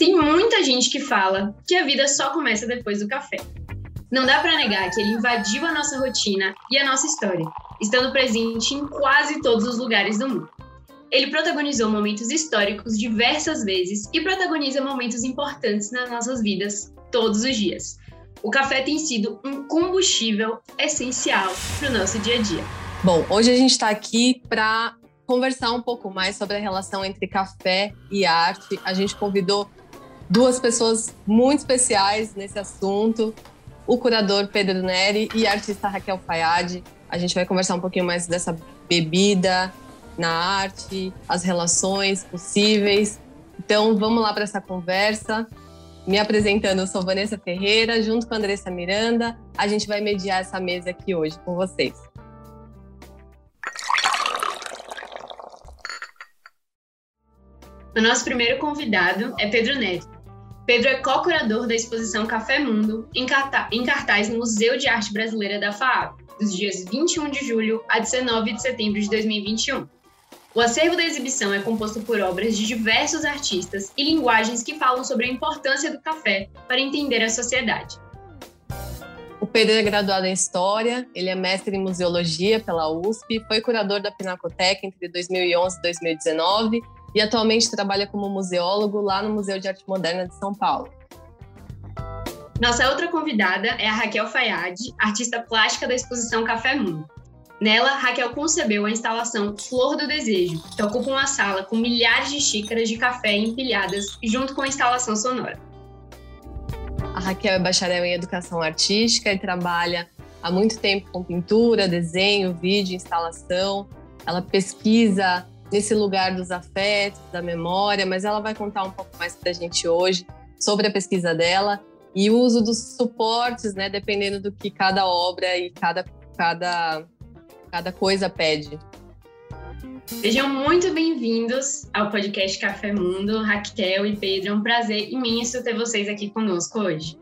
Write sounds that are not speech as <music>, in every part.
Tem muita gente que fala que a vida só começa depois do café. Não dá para negar que ele invadiu a nossa rotina e a nossa história, estando presente em quase todos os lugares do mundo. Ele protagonizou momentos históricos diversas vezes e protagoniza momentos importantes nas nossas vidas todos os dias. O café tem sido um combustível essencial para o nosso dia a dia. Bom, hoje a gente está aqui para conversar um pouco mais sobre a relação entre café e arte. A gente convidou duas pessoas muito especiais nesse assunto, o curador Pedro Neri e a artista Raquel Fayad. A gente vai conversar um pouquinho mais dessa bebida, na arte, as relações possíveis. Então, vamos lá para essa conversa. Me apresentando, eu sou Vanessa Ferreira, junto com a Andressa Miranda. A gente vai mediar essa mesa aqui hoje com vocês. O nosso primeiro convidado é Pedro Neto. Pedro é co-curador da exposição Café Mundo, em cartaz no Museu de Arte Brasileira da FAAP, dos dias 21 de julho a 19 de setembro de 2021. O acervo da exibição é composto por obras de diversos artistas e linguagens que falam sobre a importância do café para entender a sociedade. O Pedro é graduado em História, ele é mestre em Museologia pela USP, foi curador da Pinacoteca entre 2011 e 2019 e atualmente trabalha como museólogo lá no Museu de Arte Moderna de São Paulo. Nossa outra convidada é a Raquel Fayad, artista plástica da exposição Café Mundo. Nela, Raquel concebeu a instalação Flor do Desejo, que ocupa uma sala com milhares de xícaras de café empilhadas junto com a instalação sonora. A Raquel é bacharel em Educação Artística e trabalha há muito tempo com pintura, desenho, vídeo, instalação. Ela pesquisa nesse lugar dos afetos, da memória, mas ela vai contar um pouco mais para a gente hoje sobre a pesquisa dela e o uso dos suportes, né, dependendo do que cada obra e cada, cada Cada coisa pede. Sejam muito bem-vindos ao podcast Café Mundo, Raquel e Pedro. É um prazer imenso ter vocês aqui conosco hoje.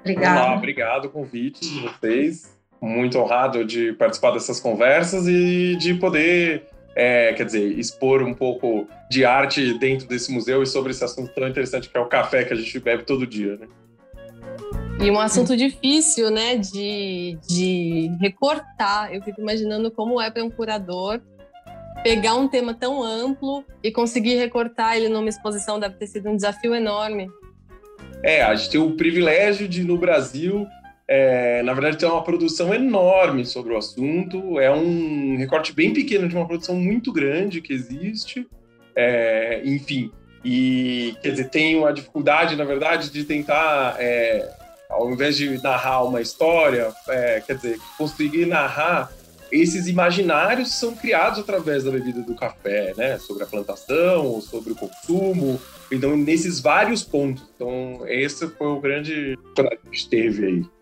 Obrigado. Olá, obrigado o convite de vocês. Muito honrado de participar dessas conversas e de poder, é, quer dizer, expor um pouco de arte dentro desse museu e sobre esse assunto tão interessante que é o café que a gente bebe todo dia, né? E um assunto difícil, né, de, de recortar. Eu fico imaginando como é para um curador pegar um tema tão amplo e conseguir recortar ele numa exposição deve ter sido um desafio enorme. É, a gente tem o privilégio de, no Brasil, é, na verdade, ter uma produção enorme sobre o assunto. É um recorte bem pequeno de uma produção muito grande que existe. É, enfim, e quer dizer, tem uma dificuldade, na verdade, de tentar é, ao invés de narrar uma história, é, quer dizer, conseguir narrar esses imaginários são criados através da bebida do café, né? Sobre a plantação, sobre o consumo. Então, nesses vários pontos. Então, esse foi o grande que a gente teve aí.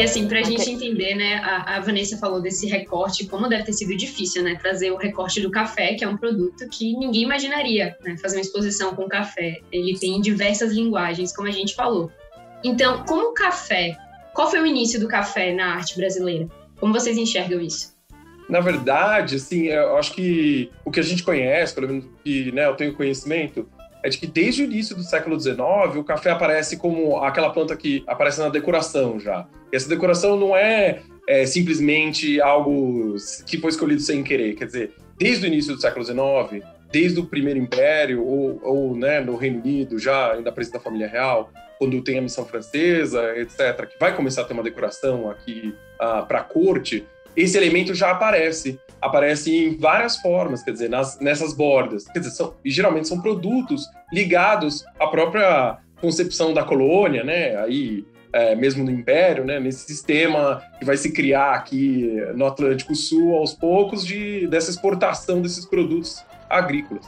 E assim, para a okay. gente entender, né, a, a, Vanessa falou desse recorte, como deve ter sido difícil, né, trazer o recorte do café, que é um produto que ninguém imaginaria, né, fazer uma exposição com café. Ele tem diversas linguagens, como a gente falou. Então, como o café, qual foi o início do café na arte brasileira? Como vocês enxergam isso? Na verdade, assim, eu acho que o que a gente conhece, pelo menos que né, eu tenho conhecimento, é de que desde o início do século XIX o café aparece como aquela planta que aparece na decoração já. E essa decoração não é, é, simplesmente algo que foi escolhido sem querer. Quer dizer, desde o início do século XIX, desde o primeiro império ou, ou né, no Reino Unido já ainda presente da família real, quando tem a missão francesa, etc., que vai começar a ter uma decoração aqui uh, para a corte, esse elemento já aparece aparece em várias formas, quer dizer, nas, nessas bordas. Quer dizer, são, geralmente são produtos ligados à própria concepção da colônia, né? Aí, é, mesmo no Império, né? Nesse sistema que vai se criar aqui no Atlântico Sul aos poucos de, dessa exportação desses produtos agrícolas.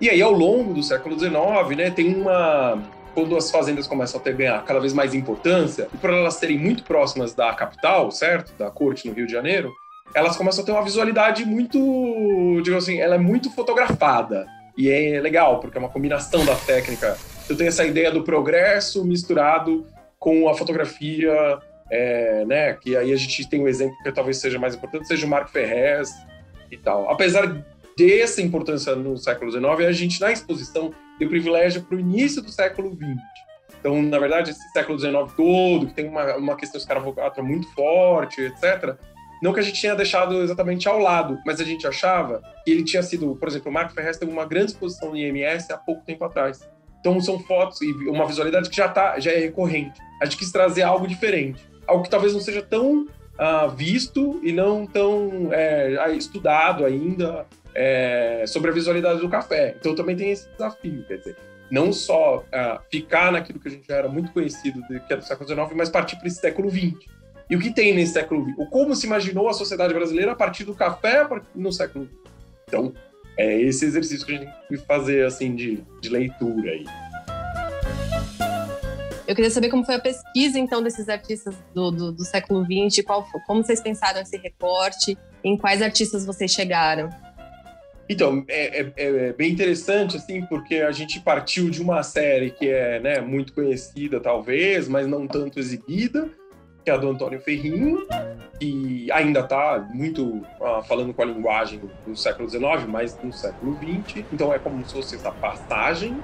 E aí, ao longo do século XIX, né, tem uma quando as fazendas começam a ter ganhar cada vez mais importância, e por elas serem muito próximas da capital, certo? Da corte no Rio de Janeiro, elas começam a ter uma visualidade muito, digo assim, ela é muito fotografada. E é legal, porque é uma combinação da técnica. Eu tenho essa ideia do progresso misturado com a fotografia, é, né? Que aí a gente tem um exemplo que talvez seja mais importante, seja o Marco Ferrez e tal. Apesar dessa importância no século XIX, a gente, na exposição, deu privilégio para o início do século XX. Então, na verdade, esse século XIX todo, que tem uma, uma questão escravocrata muito forte, etc., não que a gente tinha deixado exatamente ao lado, mas a gente achava que ele tinha sido, por exemplo, o Marco Ferrez teve uma grande exposição no IMS há pouco tempo atrás. Então são fotos e uma visualidade que já, tá, já é recorrente. A gente quis trazer algo diferente, algo que talvez não seja tão uh, visto e não tão é, estudado ainda é, sobre a visualidade do café. Então também tem esse desafio, quer dizer, não só uh, ficar naquilo que a gente já era muito conhecido, que é do século XIX, mas partir para esse século XX. E o que tem nesse século XX? O como se imaginou a sociedade brasileira a partir do café no século XX. Então, é esse exercício que a gente tem que fazer, assim, de, de leitura aí. Eu queria saber como foi a pesquisa, então, desses artistas do, do, do século XX, qual, como vocês pensaram esse recorte, em quais artistas vocês chegaram? Então, é, é, é, bem interessante, assim, porque a gente partiu de uma série que é né, muito conhecida, talvez, mas não tanto exibida, que é a do Antônio Ferrinho, que ainda está muito uh, falando com a linguagem do século XIX, mas no século XX. Então é como se fosse essa passagem,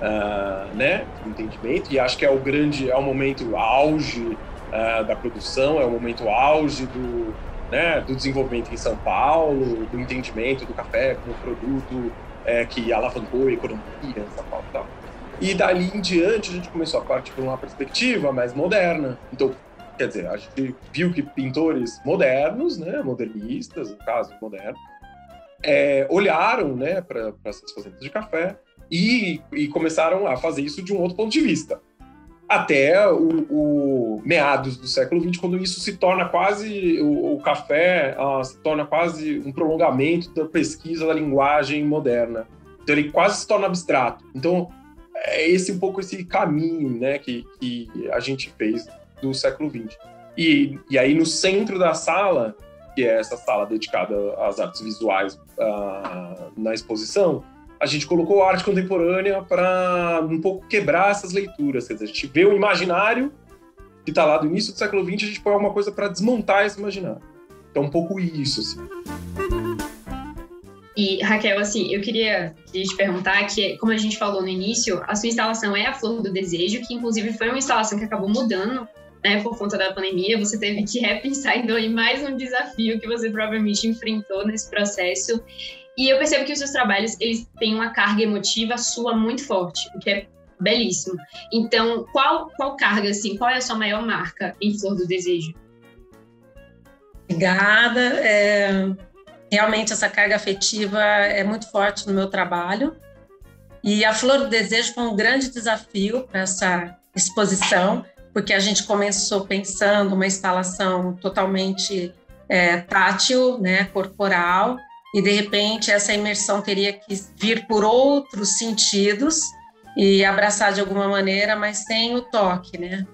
uh, né, entendimento. E acho que é o grande, é o momento auge uh, da produção, é o momento auge do, né, do desenvolvimento em São Paulo, do entendimento do café como produto é, que alavancou a economia em São Paulo e tal. E dali em diante a gente começou a partir para uma perspectiva mais moderna. Então, Quer dizer, a gente viu que pintores modernos, né, modernistas, no caso, modernos, é, olharam né, para essas fazendas de café e, e, começaram a fazer isso de um outro ponto de vista. Até o, o meados do século XX, quando isso se torna quase, o, o café uh, se torna quase um prolongamento da pesquisa da linguagem moderna. Então ele quase se torna abstrato. Então é esse um pouco esse caminho né, que, que a gente fez do século XX. E, e aí, no centro da sala, que é essa sala dedicada às artes visuais uh, na exposição, a gente colocou arte contemporânea para um pouco quebrar essas leituras. Quer dizer, a gente vê o imaginário que está lá do início do século XX, a gente põe alguma coisa para desmontar esse imaginário. Então, um pouco isso, assim. E, Raquel, assim, eu queria, te perguntar que, como a gente falou no início, a sua instalação é a Flor do Desejo, que inclusive foi uma instalação que acabou mudando né, por conta da pandemia, você teve que <laughs> repensar então em mais um desafio que você provavelmente enfrentou nesse processo. E eu percebo que os seus trabalhos eles têm uma carga emotiva sua muito forte, o que é belíssimo. Então, qual qual carga assim, qual é a sua maior marca em Flor do Desejo? Obrigada. É, realmente essa carga afetiva é muito forte no meu trabalho. E a Flor do Desejo foi um grande desafio para essa exposição, porque a gente começou pensando uma instalação totalmente é, tátil, né, corporal, e de repente essa imersão teria que vir por outros sentidos e abraçar de alguma maneira, mas sem o toque, né?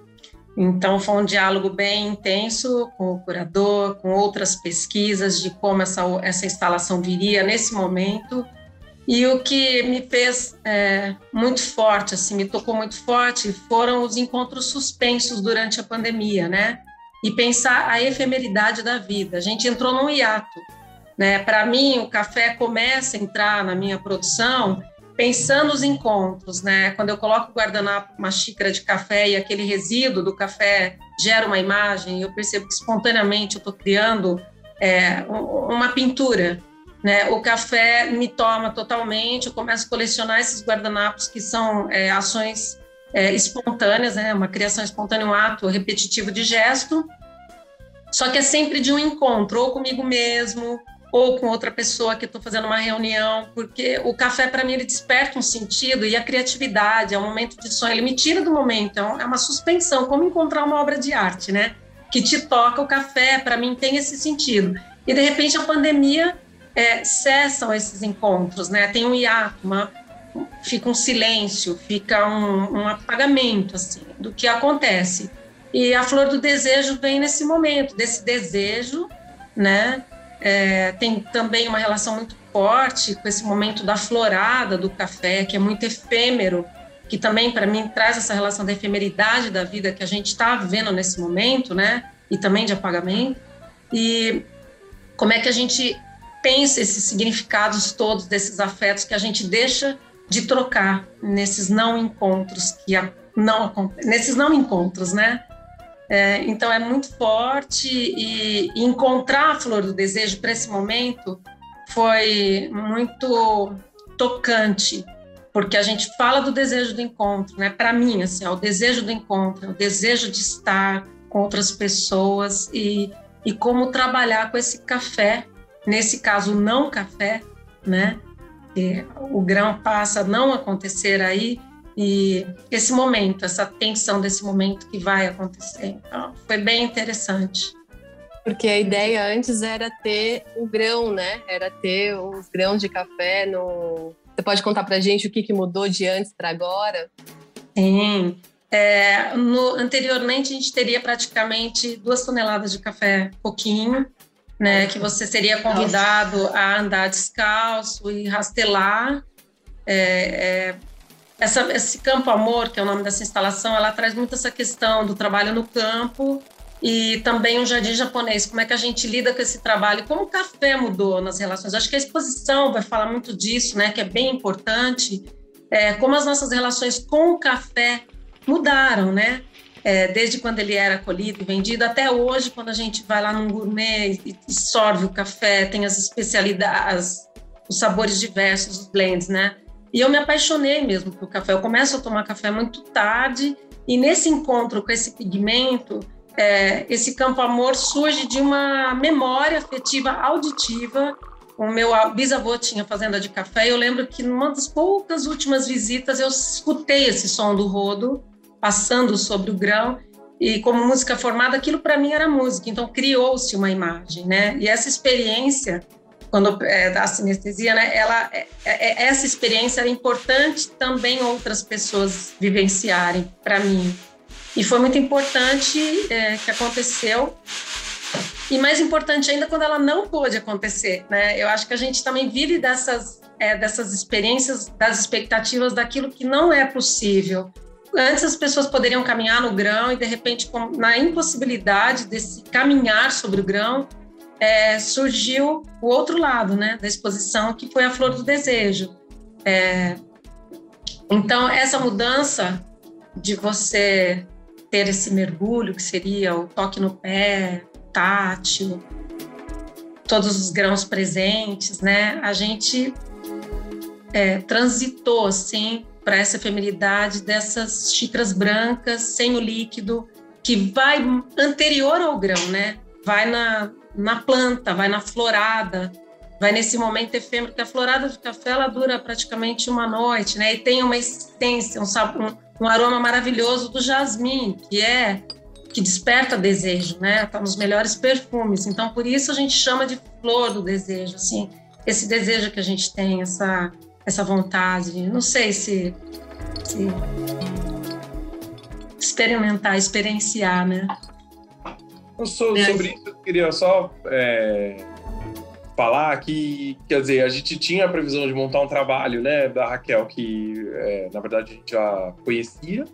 Então foi um diálogo bem intenso com o curador, com outras pesquisas de como essa, essa instalação viria nesse momento e o que me fez é, muito forte, assim, me tocou muito forte, foram os encontros suspensos durante a pandemia, né? E pensar a efemeridade da vida. A gente entrou num hiato, né? Para mim, o café começa a entrar na minha produção pensando os encontros, né? Quando eu coloco o guardanapo, uma xícara de café e aquele resíduo do café gera uma imagem, eu percebo que espontaneamente eu estou criando é, uma pintura né? O café me toma totalmente, eu começo a colecionar esses guardanapos que são é, ações é, espontâneas, né? uma criação espontânea, um ato repetitivo de gesto, só que é sempre de um encontro, ou comigo mesmo, ou com outra pessoa que estou fazendo uma reunião, porque o café, para mim, ele desperta um sentido e a criatividade, é um momento de sonho, ele me tira do momento, é, é uma suspensão, como encontrar uma obra de arte, né? Que te toca o café, para mim, tem esse sentido. E, de repente, a pandemia é, cessam esses encontros, né? Tem um hiato, uma, fica um silêncio, fica um, um, apagamento assim do que acontece. E a flor do desejo vem nesse momento, desse desejo, né? É, tem também uma relação muito forte com esse momento da florada do café, que é muito efêmero, que também para mim traz essa relação da efemeridade da vida que a gente está vivendo nesse momento, né? E também de apagamento. E como é que a gente pensa esses significados todos desses afetos que a gente deixa de trocar nesses não encontros que não nesses não encontros, né? É, então é muito forte e, e encontrar a flor do desejo para esse momento foi muito tocante, porque a gente fala do desejo do encontro, né? Para mim, assim, é o desejo do encontro, é o desejo de estar com outras pessoas e, e como trabalhar com esse café, nesse caso não café, né? O grão passa a não acontecer aí e esse momento, essa tensão desse momento que vai acontecer. Então, foi bem interessante. Porque a ideia antes era ter o grão, né? Era ter os grãos de café no. Você pode contar pra gente o que, que mudou de antes para agora? Sim. É, no, anteriormente, a gente teria praticamente duas toneladas de café pouquinho, né? Que você seria convidado a andar descalço e rastelar. É, é, essa, esse campo amor, que é o nome dessa instalação, ela traz muito essa questão do trabalho no campo e também um jardim japonês. Como é que a gente lida com esse trabalho? Como o café mudou nas relações? Acho que a exposição vai falar muito disso, né? Que é bem importante. É, como as nossas relações com o café mudaram, né? É, desde quando ele era colhido e vendido até hoje, quando a gente vai lá num gourmet e, e sorve o café, tem as especialidades, os sabores diversos, os blends, né? E eu me apaixonei mesmo pelo café. Eu começo a tomar café muito tarde e nesse encontro com esse pigmento, é, esse campo amor surge de uma memória afetiva auditiva. O meu bisavô tinha fazenda de café e eu lembro que numa das poucas últimas visitas eu escutei esse som do rodo passando sobre o grão e como música formada, aquilo para mim era música. Então criou-se uma imagem, né? E essa experiência quando é, da sinestesia, né? Ela, é, é, essa experiência era importante também outras pessoas vivenciarem para mim. E foi muito importante é, que aconteceu. E mais importante ainda quando ela não pôde acontecer, né? Eu acho que a gente também vive dessas é, dessas experiências, das expectativas daquilo que não é possível. Antes as pessoas poderiam caminhar no grão e de repente na impossibilidade desse caminhar sobre o grão, é, surgiu o outro lado né, da exposição, que foi a flor do desejo. É, então, essa mudança de você ter esse mergulho, que seria o toque no pé, tátil, todos os grãos presentes, né? A gente é, transitou, assim, para essa feminilidade dessas xícaras brancas, sem o líquido, que vai anterior ao grão, né? Vai na, na planta, vai na florada, vai nesse momento efêmero, que a florada de café ela dura praticamente uma noite, né? E tem uma essência, um, sabor, um, aroma maravilhoso do jasmim, que é que desperta desejo, né? Tá nos melhores perfumes. Então, por isso a gente chama de flor do desejo, assim, esse desejo que a gente tem, essa essa vontade. Não sei se, se experimentar, experienciar, né? So, é. Sobre isso, eu queria só é, falar que, quer dizer, a gente tinha a previsão de montar um trabalho, né, da Raquel, que é, na verdade a gente já conhecia,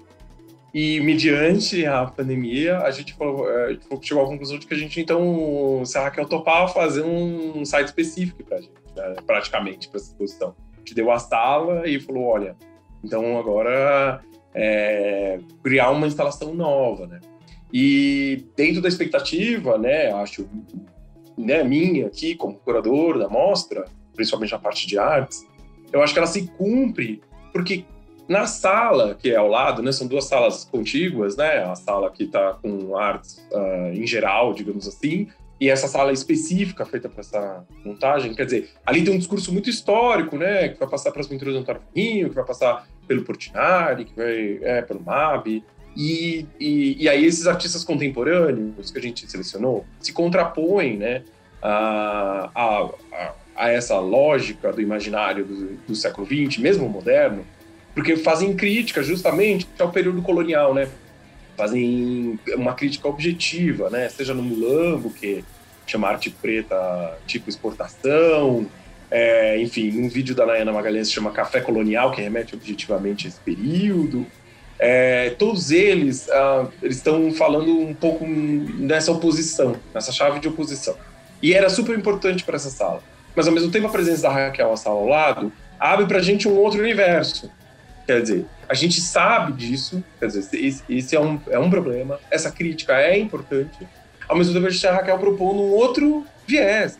e mediante a pandemia, a gente, falou, é, chegou à conclusão de que a gente, então, se a Raquel topava fazer um site específico para a gente, né, praticamente, para essa exposição. A gente deu a sala e falou: olha, então agora é, criar uma instalação nova, né? E dentro da expectativa, né, acho, né, minha aqui como curador da mostra, principalmente na parte de artes, eu acho que ela se cumpre porque na sala que é ao lado, né, são duas salas contíguas, né, a sala que está com artes uh, em geral, digamos assim, e essa sala específica feita para essa montagem, quer dizer, ali tem um discurso muito histórico, né, que vai passar para as pinturas do Antônio que vai passar pelo Portinari, que vai é, pelo Mabi, e, e, e, aí esses artistas contemporâneos que a gente selecionou se contrapõem né, a, a, a essa lógica do imaginário do, do, século XX, mesmo moderno, porque fazem crítica justamente ao período colonial, né? Fazem uma crítica objetiva, né? Seja no Mulambo, que chama arte preta tipo exportação, é, enfim, um vídeo da Nayana Magalhães chama Café Colonial, que remete objetivamente a esse período. É, todos eles ah, estão falando um pouco nessa oposição, nessa chave de oposição. E era super importante para essa sala. mas ao mesmo tempo a presença da Raquel na sala ao lado abre para a gente um outro universo. Quer dizer, a gente sabe disso, quer dizer, esse, é, um, é um problema, essa crítica é importante, ao mesmo tempo a gente a Raquel propondo um outro viés.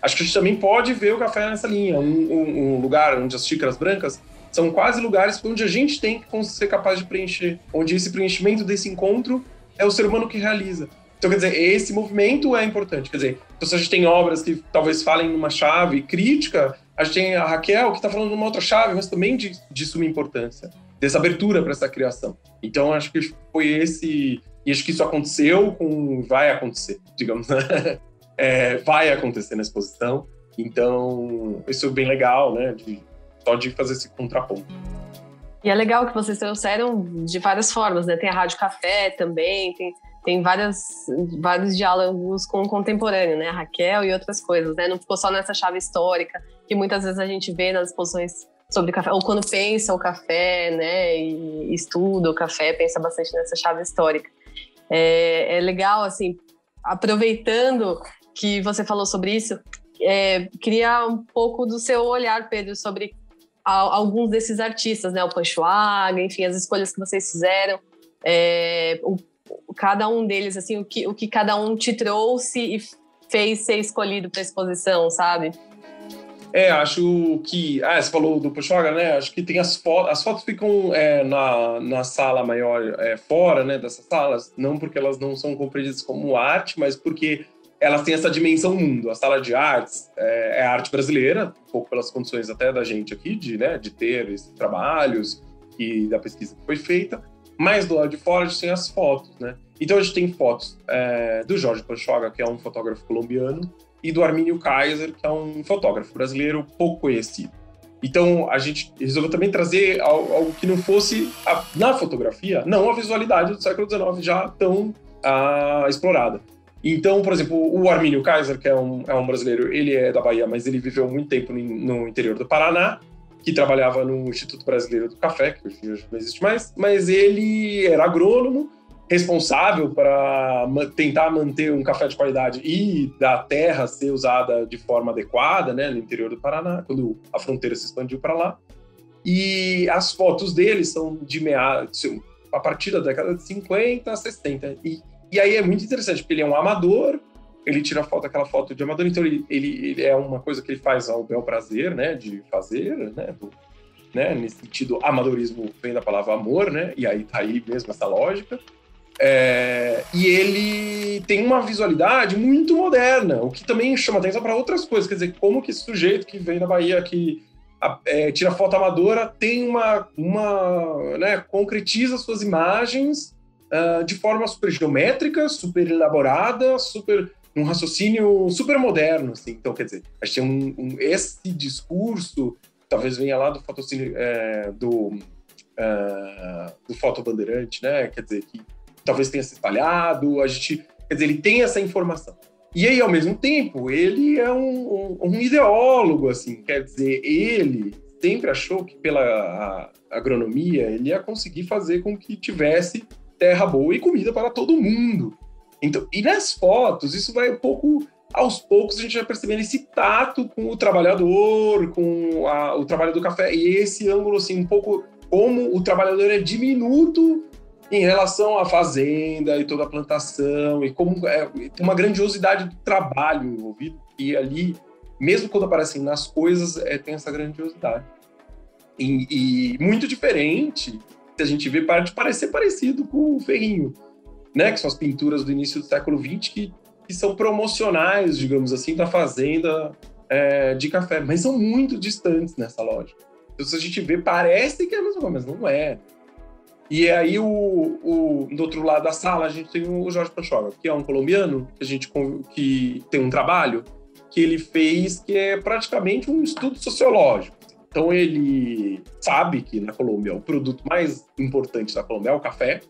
Acho que a gente também pode ver o café nessa linha, um, um, um lugar onde as xícaras brancas são quase lugares onde a gente tem que ser capaz de preencher, onde esse preenchimento desse encontro é o ser humano que realiza. Então, quer dizer, esse movimento é importante. Quer dizer, então, se a gente tem obras que talvez falem numa chave crítica, a gente tem a Raquel que está falando numa outra chave, mas também de, de suma importância, dessa abertura para essa criação. Então, acho que foi esse. E acho que isso aconteceu com. Vai acontecer, digamos. Né? <laughs> É, vai acontecer na exposição. Então, isso é bem legal, né? De, só de fazer esse contraponto. E é legal que vocês trouxeram de várias formas, né? Tem a Rádio Café também, tem, tem várias, vários diálogos com o contemporâneo, né? A Raquel e outras coisas, né? Não ficou só nessa chave histórica, que muitas vezes a gente vê nas exposições sobre café, ou quando pensa o café, né? E estuda o café, pensa bastante nessa chave histórica. É, é legal, assim, aproveitando que você falou sobre isso, é, queria um pouco do seu olhar, Pedro, sobre alguns desses artistas, né? O Panchuaga, enfim, as escolhas que vocês fizeram, é, o, cada um deles, assim, o que, o que cada um te trouxe e fez ser escolhido para a exposição, sabe? É, acho que. Ah, você falou do Panchuaga, né? Acho que tem as fotos. As fotos ficam é, na, na sala maior, é, fora né, dessas salas, não porque elas não são compreendidas como arte, mas porque elas têm essa dimensão mundo. A sala de artes é, é arte brasileira, um pouco pelas condições até da gente aqui, de, né, de ter esses trabalhos e da pesquisa que foi feita. Mas do lado de fora a gente tem as fotos, né? Então a gente tem fotos é, do Jorge Panchoga, que é um fotógrafo colombiano, e do Armínio Kaiser, que é um fotógrafo brasileiro pouco conhecido. Então a gente resolveu também trazer algo que não fosse a, na fotografia, não a visualidade do século XIX já tão ah, explorada. Então, por exemplo, o Armínio Kaiser, que é um, é um brasileiro, ele é da Bahia, mas ele viveu muito tempo no, interior do Paraná, que trabalhava no Instituto Brasileiro do Café, que hoje não existe mais, mas ele era agrônomo, responsável para tentar manter um café de qualidade e da terra ser usada de forma adequada, né, no interior do Paraná, quando a fronteira se expandiu para lá. E as fotos dele são de meados, a partir da década de 50, 60. E e aí é muito interessante, porque ele é um amador, ele tira foto, aquela foto de amador, então ele, ele, ele é uma coisa que ele faz ao bel prazer, né, de fazer, né, do, né, nesse sentido, amadorismo vem da palavra amor, né, e aí tá aí mesmo essa lógica. É, e ele tem uma visualidade muito moderna, o que também chama atenção para outras coisas, quer dizer, como que esse sujeito que vem da Bahia, que é, tira foto amadora, tem uma, uma né, concretiza suas imagens uh, de forma super geométrica, super elaborada, super um raciocínio super moderno, assim. Então, quer dizer, a gente tem um, um esse discurso, talvez venha lá do fotocínio, é, do, uh, do fotobandeirante, né? Quer dizer, que talvez tenha se espalhado, a gente, quer dizer, ele tem essa informação. E aí, ao mesmo tempo, ele é um, um, um ideólogo, assim, quer dizer, ele sempre achou que pela agronomia ele ia conseguir fazer com que tivesse terra boa e comida para todo mundo. Então, e nas fotos, isso vai um pouco aos poucos a gente vai percebendo esse tato com o trabalhador, com a, o trabalho do café, e esse ângulo, assim, um pouco como o trabalhador é diminuto em relação à fazenda e toda a plantação, e como é, uma grandiosidade do trabalho envolvido, e ali, mesmo quando aparecem nas coisas, é, tem essa grandiosidade. E, e muito diferente a gente vê pode parecer parecido com o ferrinho, né? Que são as pinturas do início do século XX que, que são promocionais, digamos assim, da fazenda é, de café, mas são muito distantes nessa lógica. Então, se a gente vê, parece que é a mesma coisa, mas não é. E aí, o, o, do outro lado da sala, a gente tem o Jorge Panchoga, que é um colombiano, que a gente que tem um trabalho que ele fez que é praticamente um estudo sociológico. Então ele sabe que na Colômbia o produto mais importante da Colômbia é o café.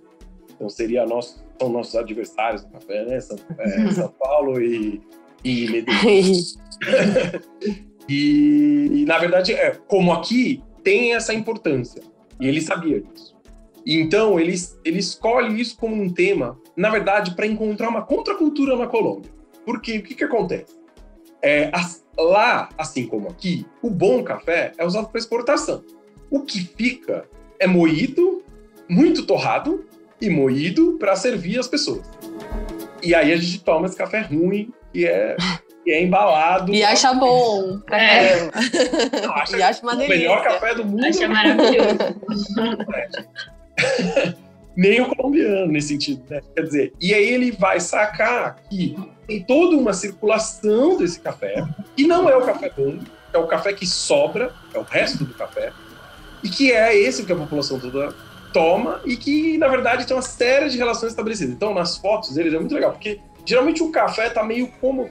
Então seria nosso, são nossos adversários no café, né? São, é, <laughs> São Paulo e, e Medellín. <laughs> <laughs> e, e, na verdade, é, como aqui tem essa importância. E ele sabia disso. Então ele, ele escolhe isso como um tema, na verdade, para encontrar uma contracultura na Colômbia. Porque o que, que acontece? É, as, lá, assim como aqui, o bom café é usado para exportação. O que fica é moído, muito torrado e moído para servir as pessoas. E aí a gente toma esse café ruim, que é, que é embalado. E acha bom. É. Não, acha E acha uma o delícia. melhor café do mundo. Acho maravilhoso. <laughs> Nem o colombiano nesse sentido, né? Quer dizer, e aí ele vai sacar que tem toda uma circulação desse café, que não é o café bom, é o café que sobra, é o resto do café, e que é esse que a população toda toma e que, na verdade, tem uma série de relações estabelecidas. Então, nas fotos deles é muito legal, porque geralmente o café tá meio como.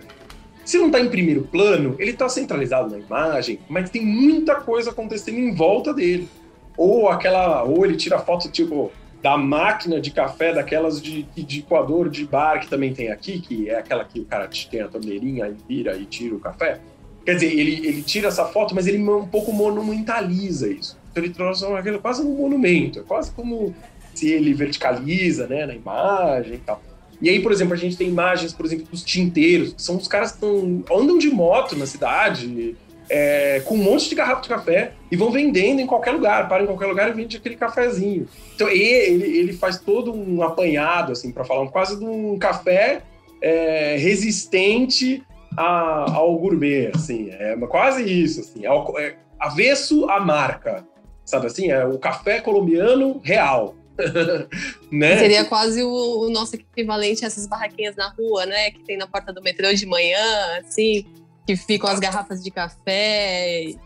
Se não tá em primeiro plano, ele tá centralizado na imagem, mas tem muita coisa acontecendo em volta dele. Ou aquela. Ou ele tira foto, tipo, da máquina de café, daquelas de, de coador de bar que também tem aqui, que é aquela que o cara tem a torneirinha e vira e tira o café. Quer dizer, ele, ele tira essa foto, mas ele um pouco monumentaliza isso. Então ele transforma aquilo quase num monumento. É quase como se ele verticaliza né, na imagem e tal. E aí, por exemplo, a gente tem imagens, por exemplo, dos tinteiros, que são os caras que tão, andam de moto na cidade, é, com um monte de garrafa de café e vão vendendo em qualquer lugar, para em qualquer lugar e vende aquele cafezinho. Então ele, ele faz todo um apanhado, assim, para falar, quase de um café é, resistente a, ao gourmet, assim, é quase isso, assim, é, é avesso à marca, sabe assim, é o café colombiano real. <laughs> né? Seria quase o, o nosso equivalente a essas barraquinhas na rua, né? Que tem na porta do metrô de manhã, assim, que ficam as garrafas de café. e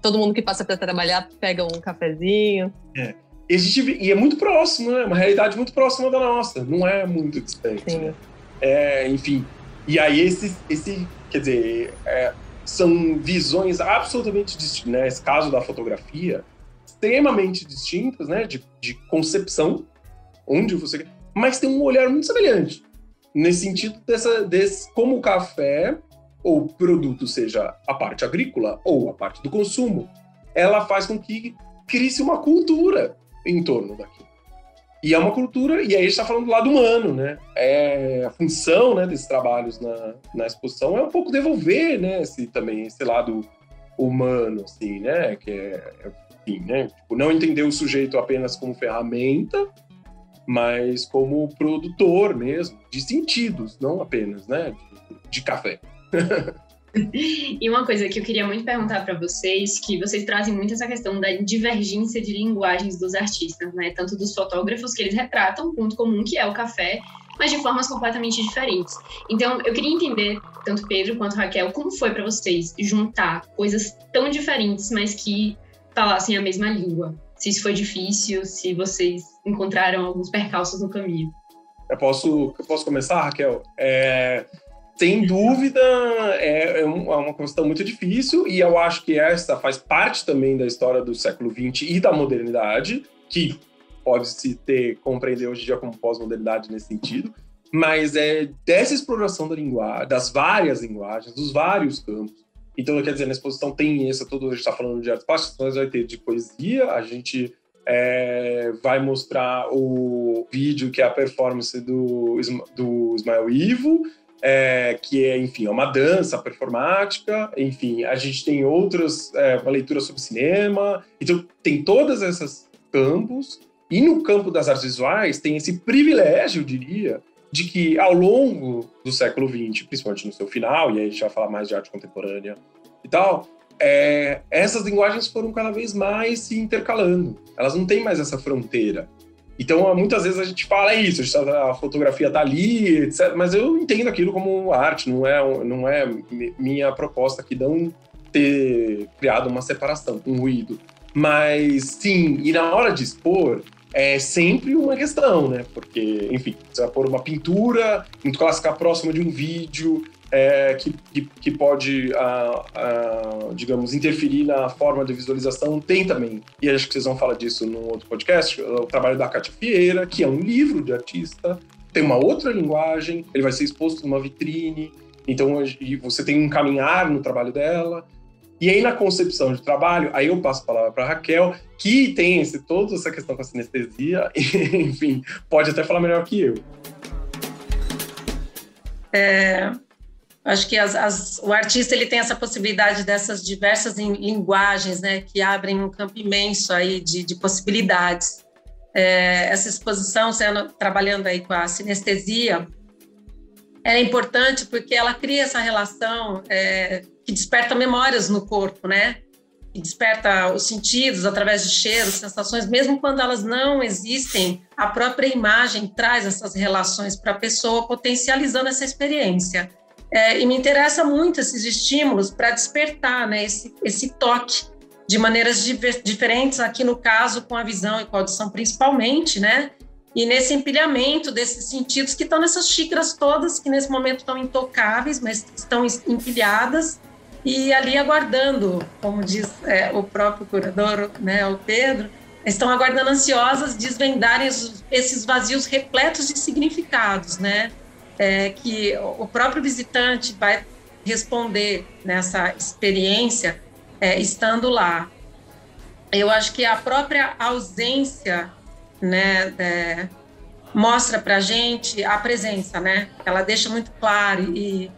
Todo mundo que passa para trabalhar pega um cafezinho. E, a gente, e é muito próximo, né? Uma realidade muito próxima da nossa, não é muito distante. Sim. Né? É, enfim. E aí esse, esse quer dizer, é, são visões absolutamente distintas. Né? Esse caso da fotografia, extremamente distintas, né? De, de concepção, onde você. Mas tem um olhar muito semelhante. Nesse sentido dessa, desse, como o café ou produto, seja a parte agrícola ou a parte do consumo, ela faz com que crie-se uma cultura em torno daquilo. E é uma cultura, e aí a gente está falando do lado humano, né? É, a função né, desses trabalhos na, na exposição é um pouco devolver, né, esse, também esse lado humano, assim, né? Que é, enfim, né? Tipo, não entender o sujeito apenas como ferramenta, mas como produtor mesmo, de sentidos, não apenas, né? De, de café. <laughs> E uma coisa que eu queria muito perguntar para vocês, que vocês trazem muito essa questão da divergência de linguagens dos artistas, né? Tanto dos fotógrafos que eles retratam ponto comum que é o café, mas de formas completamente diferentes. Então, eu queria entender, tanto Pedro quanto Raquel, como foi para vocês juntar coisas tão diferentes, mas que falassem a mesma língua. Se isso foi difícil, se vocês encontraram alguns percalços no caminho. Eu posso, eu posso começar, Raquel? É, sem dúvida, é, é é uma questão muito difícil, e eu acho que essa faz parte também da história do século XX e da modernidade, que pode-se ter compreender hoje em dia como pós-modernidade nesse sentido, mas é dessa exploração da linguagem, das várias linguagens, dos vários campos. Então, quer dizer, na exposição tem essa, todo, a gente está falando de artes plásticas, mas vai ter de poesia, a gente é, vai mostrar o vídeo que é a performance do, do Ismael Ivo, é, que é, enfim, é uma dança performática, enfim, a gente tem outras, é, uma leitura sobre cinema, então tem todas essas campos, e no campo das artes visuais tem esse privilégio, eu diria, de que ao longo do século XX, principalmente no seu final, e aí a gente vai falar mais de arte contemporânea e tal, é, essas linguagens foram cada vez mais se intercalando. Elas não têm mais essa fronteira. Então, muitas vezes a gente fala "É isso, a, fotografia tá ali, etc. Mas eu entendo aquilo como arte, não é, não é mi- minha proposta aqui não ter criado uma separação, um ruído. Mas sim, e na hora de expor, é sempre uma questão, né? Porque, enfim, você vai pôr uma pintura muito clássica próxima de um vídeo, é, que, que, que pode, ah, ah, digamos, interferir na forma de visualização, tem também, e acho que vocês vão falar disso num outro podcast, o trabalho da Cátia Vieira, que é um livro de artista, tem uma outra linguagem, ele vai ser exposto numa vitrine, então você tem um caminhar no trabalho dela. E aí, na concepção de trabalho, aí eu passo a palavra para Raquel, que tem esse, toda essa questão com a sinestesia, <laughs> e, enfim, pode até falar melhor que eu. Acho que as, as, o artista ele tem essa possibilidade dessas diversas linguagens, né, que abrem um campo imenso aí de, de possibilidades. É, essa exposição, sendo, trabalhando aí com a sinestesia, é importante porque ela cria essa relação é, que desperta memórias no corpo, né? Que desperta os sentidos através de cheiros, sensações, mesmo quando elas não existem, a própria imagem traz essas relações para a pessoa, potencializando essa experiência. É, e me interessa muito esses estímulos para despertar né, esse, esse toque de maneiras diferentes, aqui no caso com a visão e com a audição principalmente, né? E nesse empilhamento desses sentidos que estão nessas xícaras todas, que nesse momento estão intocáveis, mas estão empilhadas e ali aguardando, como diz é, o próprio curador, né, o Pedro, estão aguardando ansiosas desvendarem esses vazios repletos de significados, né? É, que o próprio visitante vai responder nessa experiência é, estando lá. Eu acho que a própria ausência né, é, mostra para gente a presença, né? Ela deixa muito claro e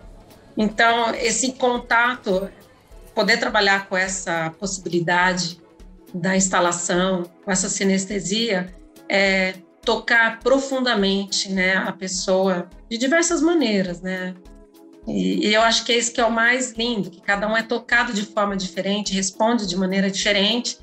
então esse contato, poder trabalhar com essa possibilidade da instalação, com essa sinestesia, é tocar profundamente, né, a pessoa de diversas maneiras, né? E, e, eu acho que é isso que é o mais lindo, que cada um é tocado de forma diferente, responde de maneira diferente,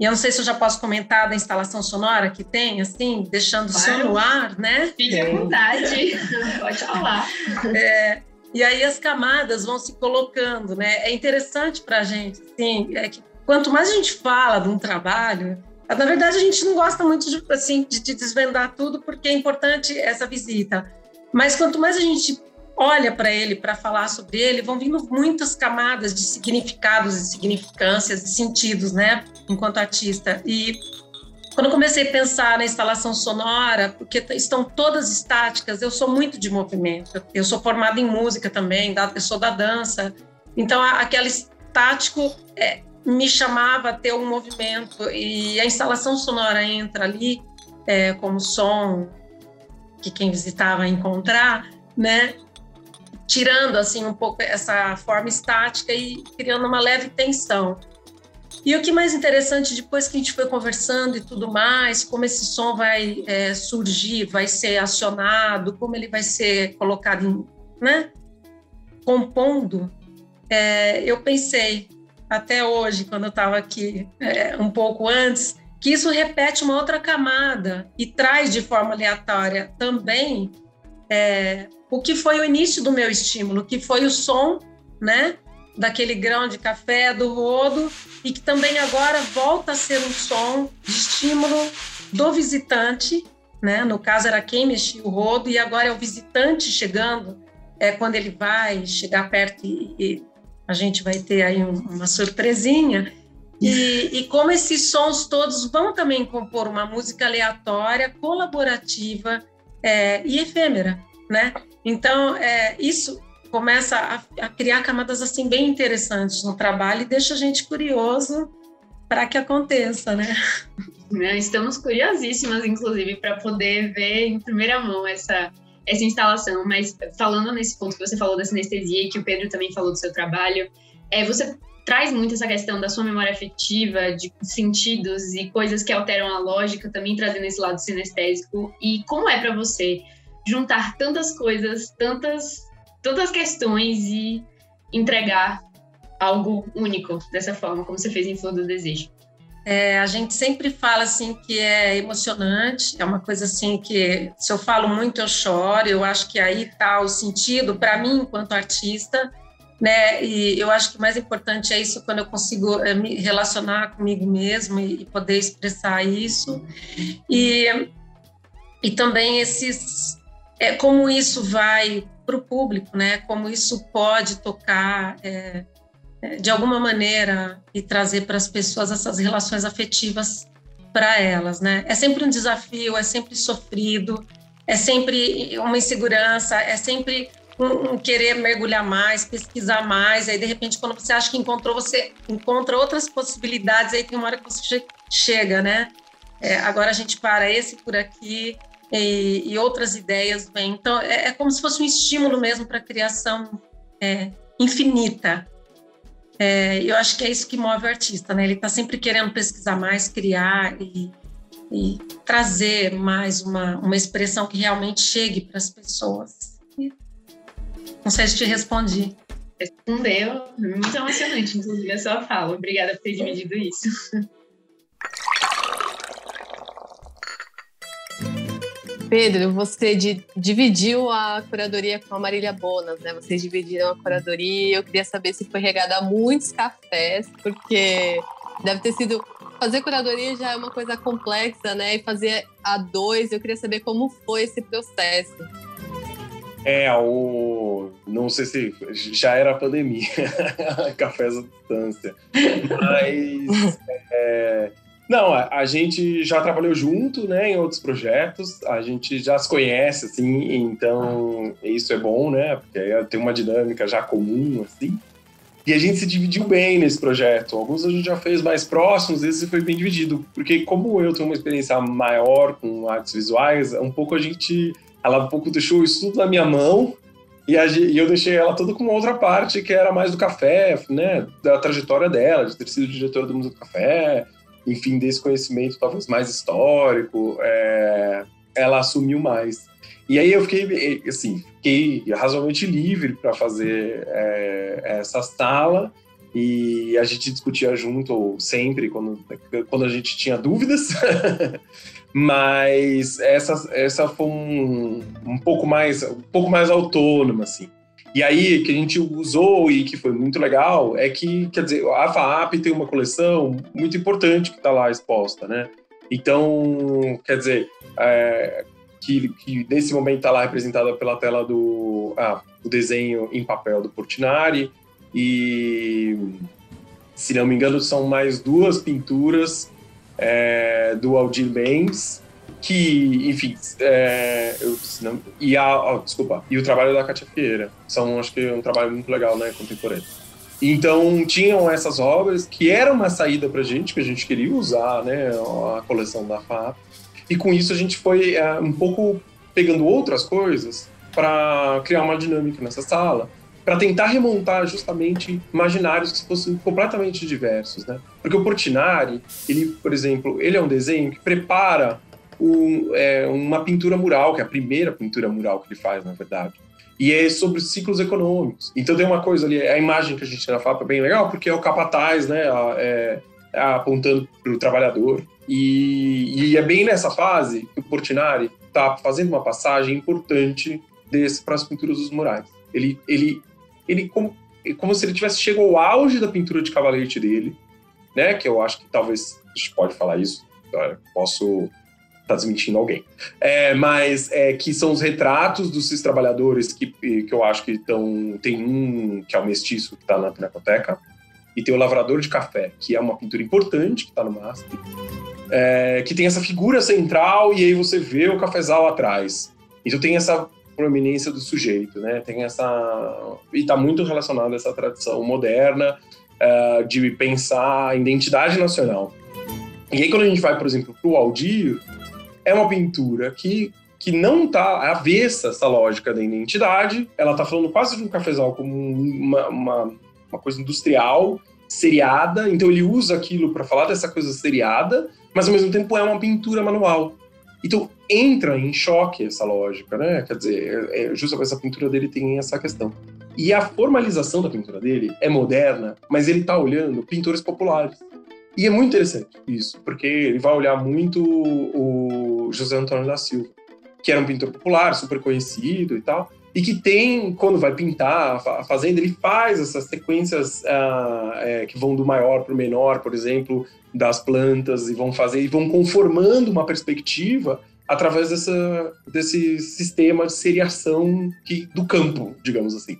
e eu não sei se eu já posso comentar da instalação sonora que tem, assim, deixando claro. o som no ar, né? Fique à vontade, <laughs> pode falar. É, e aí as camadas vão se colocando, né? É interessante para a gente, assim, é que quanto mais a gente fala de um trabalho, na verdade a gente não gosta muito de, assim, de, de desvendar tudo, porque é importante essa visita. Mas quanto mais a gente olha para ele para falar sobre ele, vão vindo muitas camadas de significados e significâncias e sentidos, né, enquanto artista. E quando comecei a pensar na instalação sonora, porque estão todas estáticas, eu sou muito de movimento. Eu sou formada em música também, eu sou da dança. Então, aquele estático é, me chamava a ter um movimento. E a instalação sonora entra ali é, como som que quem visitava encontrar, né? tirando assim um pouco essa forma estática e criando uma leve tensão. E o que mais interessante, depois que a gente foi conversando e tudo mais, como esse som vai é, surgir, vai ser acionado, como ele vai ser colocado em, né, compondo, é, eu pensei até hoje, quando eu estava aqui é, um pouco antes, que isso repete uma outra camada e traz de forma aleatória também é, o que foi o início do meu estímulo, que foi o som, né? Daquele grão de café, do rodo, e que também agora volta a ser um som de estímulo do visitante, né? No caso era quem mexia o rodo, e agora é o visitante chegando, é quando ele vai chegar perto e, e a gente vai ter aí um, uma surpresinha. E, e, como esses sons todos vão também compor uma música aleatória, colaborativa é, e efêmera, né? Então, é, isso começa a, a, criar camadas assim bem interessantes no trabalho e deixa a gente curioso para que aconteça, né? Estamos curiosíssimas, inclusive, para poder ver em primeira mão essa, essa instalação. Mas falando nesse ponto que você falou da sinestesia e que o Pedro também falou do seu trabalho, é, você traz muito essa questão da sua memória afetiva, de sentidos e coisas que alteram a lógica, também trazendo esse lado sinestésico. E como é para você juntar tantas coisas, tantas, tantas questões e entregar algo único dessa forma, como você fez em Flor do Desejo. É, a gente sempre fala assim que é emocionante, é uma coisa assim que se eu falo muito eu choro, eu acho que aí está o sentido para mim enquanto artista, né? E eu acho que o mais importante é isso quando eu consigo é, me relacionar comigo mesmo e, e poder expressar isso e e também esses é, como isso vai para o público, né? Como isso pode tocar é, de alguma maneira e trazer para as pessoas essas relações afetivas para elas, né? É sempre um desafio, é sempre sofrido, é sempre uma insegurança, é sempre um, um, querer mergulhar mais, pesquisar mais. Aí de repente, quando você acha que encontrou, você encontra outras possibilidades. Aí tem uma hora que você chega, né? É, agora a gente para esse por aqui e, e outras ideias vêm. Então, é, é, como se fosse um estímulo mesmo para a criação é, infinita. É, eu acho que é isso que move o artista, né? Ele está sempre querendo pesquisar mais, criar e, e trazer mais uma, uma expressão que realmente chegue para as pessoas. Não sei se te respondi. Respondeu. Muito emocionante, inclusive, a sua fala. Obrigada por ter dividido isso. Pedro, você di dividiu a curadoria com a Marília Bonas, né? Vocês dividiram a curadoria. Eu queria saber se foi regada a muitos cafés, porque deve ter sido. Fazer curadoria já é uma coisa complexa, né? E fazer a dois, eu queria saber como foi esse processo. É, o. Não sei se já era a pandemia, <laughs> cafés à distância. Mas. É, não, a, gente já trabalhou junto, né, em outros projetos, a gente já se conhece, assim, então isso é bom, né, porque aí tem uma dinâmica já comum, assim. E a gente se dividiu bem nesse projeto. Alguns a gente já fez mais próximos, esse foi bem dividido, porque como eu tenho uma experiência maior com artes visuais, um pouco a gente, ela um pouco deixou isso tudo na minha mão, e, e, eu deixei ela toda com uma outra parte que era mais do café, né? Da trajetória dela, de ter sido diretora do Museu do Café, enfim, desse conhecimento talvez mais histórico, é, ela assumiu mais. E aí eu fiquei, assim, fiquei razoavelmente livre para fazer é, essa sala e a gente discutia junto sempre quando, quando a gente tinha dúvidas, <laughs> mas essa, essa foi um, um pouco mais um pouco mais autônoma, assim. E aí, que a gente usou e que foi muito legal é que, quer dizer, a FAAP tem uma coleção muito importante que está lá exposta, né? Então, quer dizer, é, que, que, nesse momento está lá representada pela tela do ah, o desenho em papel do Portinari e, se não me engano, são mais duas pinturas é, do Aldir Benz que, enfim, é, eu, não, e a, desculpa, e o trabalho da Katia Fieira, são, acho que, um trabalho muito legal, né, contemporâneo. Então, tinham essas obras que eram uma saída para a gente, que a gente queria usar, né, a coleção da FAP, e com isso a gente foi é, um pouco pegando outras coisas para criar uma dinâmica nessa sala, para tentar remontar justamente imaginários que fossem completamente diversos, né? Porque o Portinari, ele, por exemplo, ele é um desenho que prepara é, uma pintura mural, que é a primeira pintura mural que ele faz, na verdade. E é sobre ciclos econômicos. Então tem uma coisa ali, a imagem que a gente tem na FAP é bem legal, porque é o capataz, né, é, é, apontando para o trabalhador. E, e, é bem nessa fase que o Portinari está fazendo uma passagem importante para as pinturas dos murais. Ele, ele, ele como, como se ele tivesse chegado ao auge da pintura de cavalete dele, né? Que eu acho que talvez a gente pode falar isso. Posso tá desmentindo alguém. É, mas é, que são os retratos dos trabalhadores que, que eu acho que estão. Tem um que é o mestiço que está na Pinacoteca, e tem o Lavrador de Café, que é uma pintura importante que está no MASP, é, que tem essa figura central e aí você vê o cafezal atrás. Então tem essa proeminência do sujeito, né? Tem essa. E está muito relacionado a essa tradição moderna uh, de pensar a identidade nacional. E aí, quando a gente vai, por exemplo, para o Aldir, é uma pintura que, que não está avessa essa lógica da identidade, ela está falando quase de um cafezal como uma, uma, uma coisa industrial, seriada, então ele usa aquilo para falar dessa coisa seriada, mas ao mesmo tempo é uma pintura manual. Então entra em choque essa lógica, né? Quer dizer, é, é, essa pintura dele tem essa questão. E a formalização da pintura dele é moderna, mas ele está olhando pintores populares. E é muito interessante isso, porque ele vai olhar muito o José Antônio da Silva, que era um pintor popular, super conhecido e tal, e que tem, quando vai pintar a fazenda, ele faz essas sequências uh, é, que vão do maior para o menor, por exemplo, das plantas, e vão fazer, e vão conformando uma perspectiva através dessa, desse sistema de seriação que, do campo, digamos assim.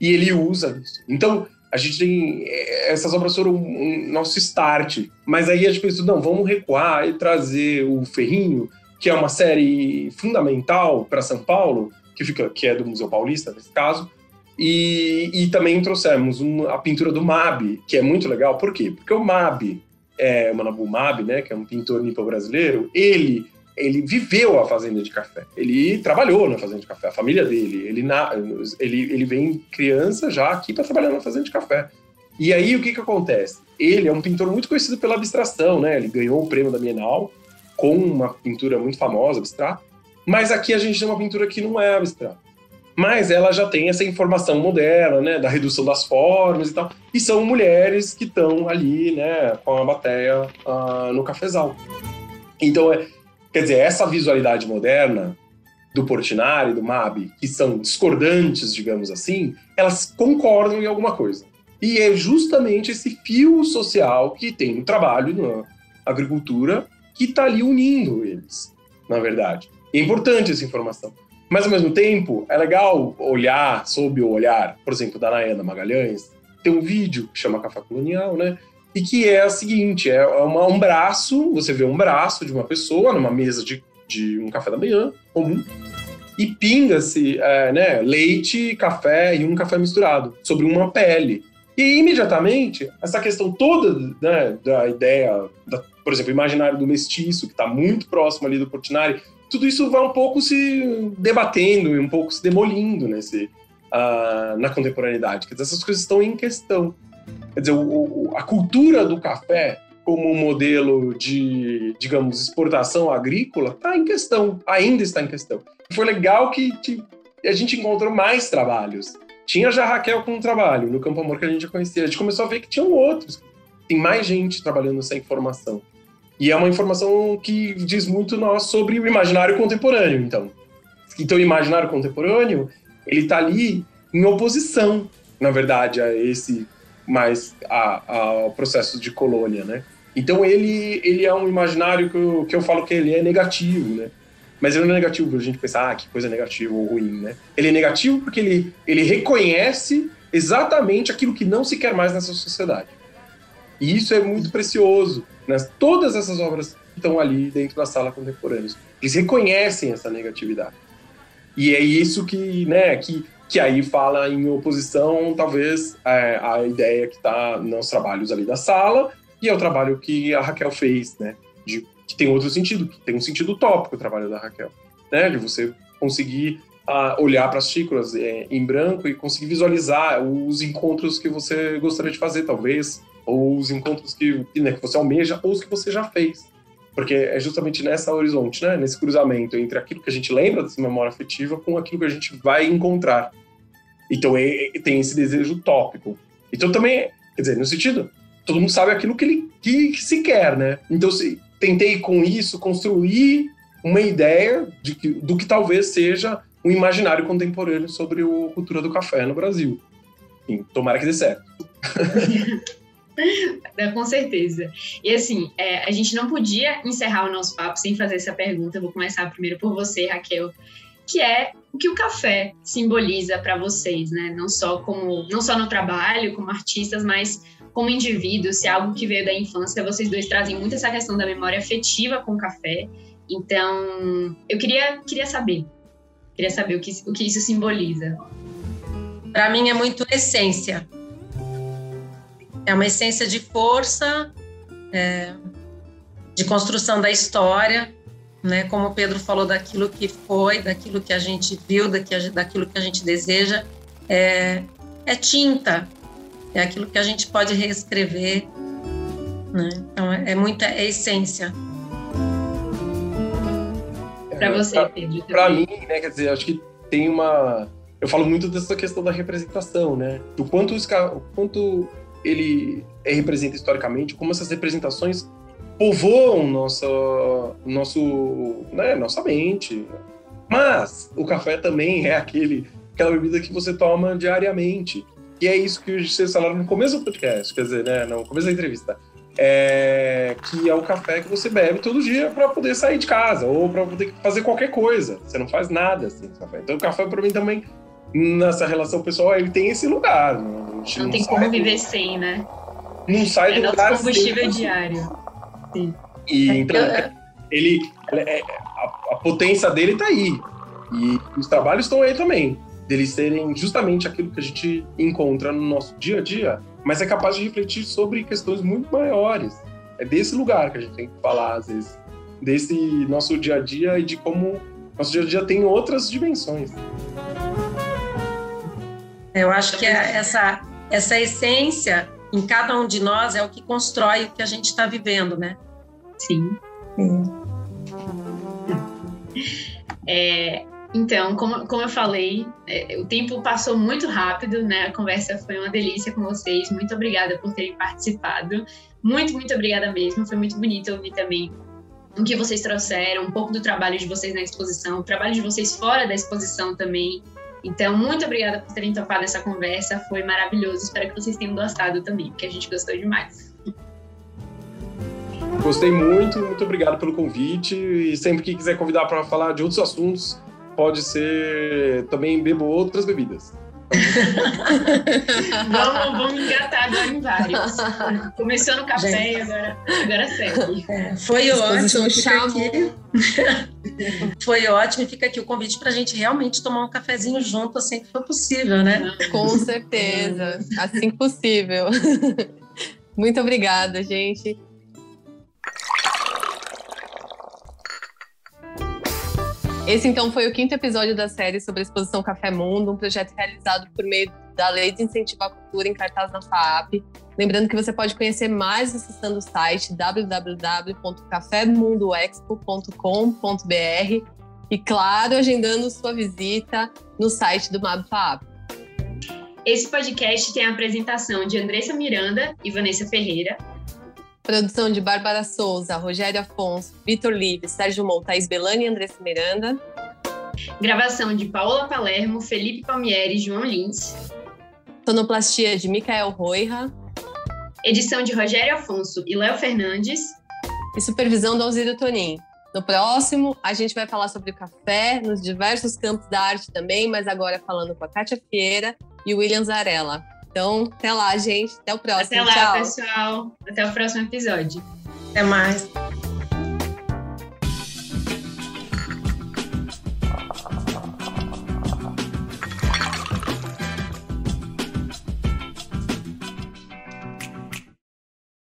E ele usa isso. Então, a gente tem. Eh, essas obras foram um nosso start. Mas aí a gente pensou, não, vamos recuar e trazer o Ferrinho, que é uma série fundamental para São Paulo, que, fica, que é do Museu Paulista, nesse caso. E, e também trouxemos um, a pintura do Mab, que é muito legal. Por quê? Porque o Mab, é, o Manabu Mab, né, que é um pintor nipo brasileiro, ele ele viveu a fazenda de café. Ele trabalhou na fazenda de café, a família dele. Ele, na, ele, ele vem criança já aqui para trabalhar na fazenda de café. E aí o que que acontece? Ele é um pintor muito conhecido pela abstração, né? Ele ganhou o prêmio da Bienal com uma pintura muito famosa, abstrata. Mas aqui a gente tem uma pintura que não é abstrata. Mas ela já tem essa informação moderna, né, da redução das formas e tal. E são mulheres que estão ali, né, com a bateia uh, no cafezal. Então, é, quer dizer, essa visualidade moderna do Portinari e do Mabi, que são discordantes, digamos assim, elas concordam em alguma coisa. E é justamente esse fio social que tem no trabalho, na agricultura, que está ali unindo eles, na verdade. é importante essa informação. Mas, ao mesmo tempo, é legal olhar sob o olhar, por exemplo, da Nayana Magalhães, tem um vídeo que chama Café Colonial, né? E que é o seguinte: é uma, um braço, você vê um braço de uma pessoa numa mesa de, de um café da manhã comum, e pinga-se é, né, leite, café e um café misturado sobre uma pele. E imediatamente, essa questão toda né, da ideia, da, por exemplo, imaginário do mestiço, que está muito próximo ali do Portinari, tudo isso vai um pouco se debatendo e um pouco se demolindo nesse, uh, na contemporaneidade. Quer dizer, essas coisas estão em questão. Quer dizer, o, o, a cultura do café como um modelo de, digamos, exportação agrícola está em questão, ainda está em questão. Foi legal que, a gente encontrou mais trabalhos. Tinha já Raquel com um trabalho no Campo Amor que a gente já conhecia. A gente começou a ver que tinham outros. Tem mais gente trabalhando nessa informação. E é uma informação que diz muito nós sobre o imaginário contemporâneo, então. Então, o imaginário contemporâneo, ele está ali em oposição, na verdade, a esse mais ao processo de colônia, né? Então, ele, ele é um imaginário que eu, que eu falo que ele é negativo, né? Mas ele não é negativo para a gente pensar, ah, que coisa negativa ou ruim, né? Ele é negativo porque ele, ele reconhece exatamente aquilo que não se quer mais nessa sociedade. E isso é muito precioso, né? Todas essas obras estão ali dentro da sala contemporânea. Eles reconhecem essa negatividade. E é isso que, né, que, que aí fala em oposição, talvez, é, à ideia que está nos trabalhos ali da sala e ao trabalho que a Raquel fez, né? De, que tem outro sentido, que tem um sentido utópico o trabalho da Raquel, né? De você conseguir uh, olhar para as xícaras é, em branco e conseguir visualizar os encontros que você gostaria de fazer, talvez, ou os encontros que, né, que você almeja, ou os que você já fez. Porque é justamente nessa horizonte, né, nesse cruzamento entre aquilo que a gente lembra dessa memória afetiva com aquilo que a gente vai encontrar. Então é, é, tem esse desejo utópico. Então também, quer dizer, no sentido, todo mundo sabe aquilo que ele que, que se quer, né? Então se, tentei com isso construir uma ideia de que, do que talvez seja um imaginário contemporâneo sobre a cultura do café no Brasil. Enfim, tomara que dê certo. <laughs> Com certeza. E assim, é, a gente não podia encerrar o nosso papo sem fazer essa pergunta. vou começar primeiro por você, Raquel, que é o que o café simboliza para vocês, né? Não só como, não só no trabalho, como artistas, mas como indivíduos, se é algo que veio da infância. Vocês dois trazem muito essa questão da memória afetiva com o café. Então, eu queria, queria saber, queria saber o que, o que isso simboliza. Para mim é muito essência é uma essência de força, é, de construção da história, né? Como o Pedro falou daquilo que foi, daquilo que a gente viu, daquilo que a gente deseja, é, é tinta, é aquilo que a gente pode reescrever, né? Então é, é muita é essência. Para você, Pedro. Para mim, né? Quer dizer, acho que tem uma eu falo muito dessa questão da representação, né? Do quanto, os, quanto ele representa historicamente, como essas representações povoam nossa, nosso, né, nossa mente. Mas o café também é aquele, aquela bebida que você toma diariamente. E é isso que vocês falaram no começo do podcast, quer dizer, né, no começo da entrevista. É, que é o café que você bebe todo dia para poder sair de casa ou para poder fazer qualquer coisa. Você não faz nada assim café. Então o café para mim também nessa relação pessoal, ele tem esse lugar. Né? Não, não tem como viver sem, né? Não sai é do lugar. combustível diário. Sim. E então, ele, é, a, a, potência dele tá aí. E os trabalhos estão aí também. Deles serem justamente aquilo que a gente encontra no nosso dia a dia, mas é capaz de refletir sobre questões muito maiores. É desse lugar que a gente tem que falar, às vezes. desse nosso dia a dia e de como nosso dia a dia tem outras dimensões. Eu acho que é essa, essa essência em cada um de nós é o que constrói o que a gente está vivendo, né? Sim. É, então, como, como eu falei, é, o tempo passou muito rápido, né? A conversa foi uma delícia com vocês. Muito obrigada por terem participado. Muito, muito obrigada mesmo. Foi muito bonito ouvir também o que vocês trouxeram, um pouco do trabalho de vocês na exposição, o trabalho de vocês fora da exposição também. Então, muito obrigada por terem topado essa conversa. Foi maravilhoso. Espero que vocês tenham gostado também, porque a gente gostou demais. Gostei muito, muito obrigado pelo convite. E sempre que quiser convidar para falar de outros assuntos, pode ser também bebo outras bebidas. Vamos, vamos engatar agora em vários. Começou no café e agora, agora segue. É, foi ótimo. Fica aqui. <laughs> foi ótimo e fica aqui o convite para a gente realmente tomar um cafezinho junto assim que for possível, né? Com <laughs> certeza, assim que possível. <laughs> Muito obrigada, gente. Esse então foi o quinto episódio da série sobre a exposição Café Mundo, um projeto realizado por meio da Lei de Incentivo à Cultura em cartaz na FAAP. Lembrando que você pode conhecer mais acessando o site www.cafemundoexpo.com.br e, claro, agendando sua visita no site do MAB FAAP. Esse podcast tem a apresentação de Andressa Miranda e Vanessa Ferreira, Produção de Bárbara Souza, Rogério Afonso, Vitor Live, Sérgio Mou, Thaís Belani e Andressa Miranda. Gravação de Paola Palermo, Felipe Palmieri e João Lins. Sonoplastia de Micael Roira. Edição de Rogério Afonso e Léo Fernandes. E supervisão do Alziro Tonin. No próximo, a gente vai falar sobre o café nos diversos campos da arte também, mas agora falando com a Kátia Fieira e o William Zarella. Então, até lá, gente. Até o próximo. Até lá, Tchau. pessoal. Até o próximo episódio. Até mais.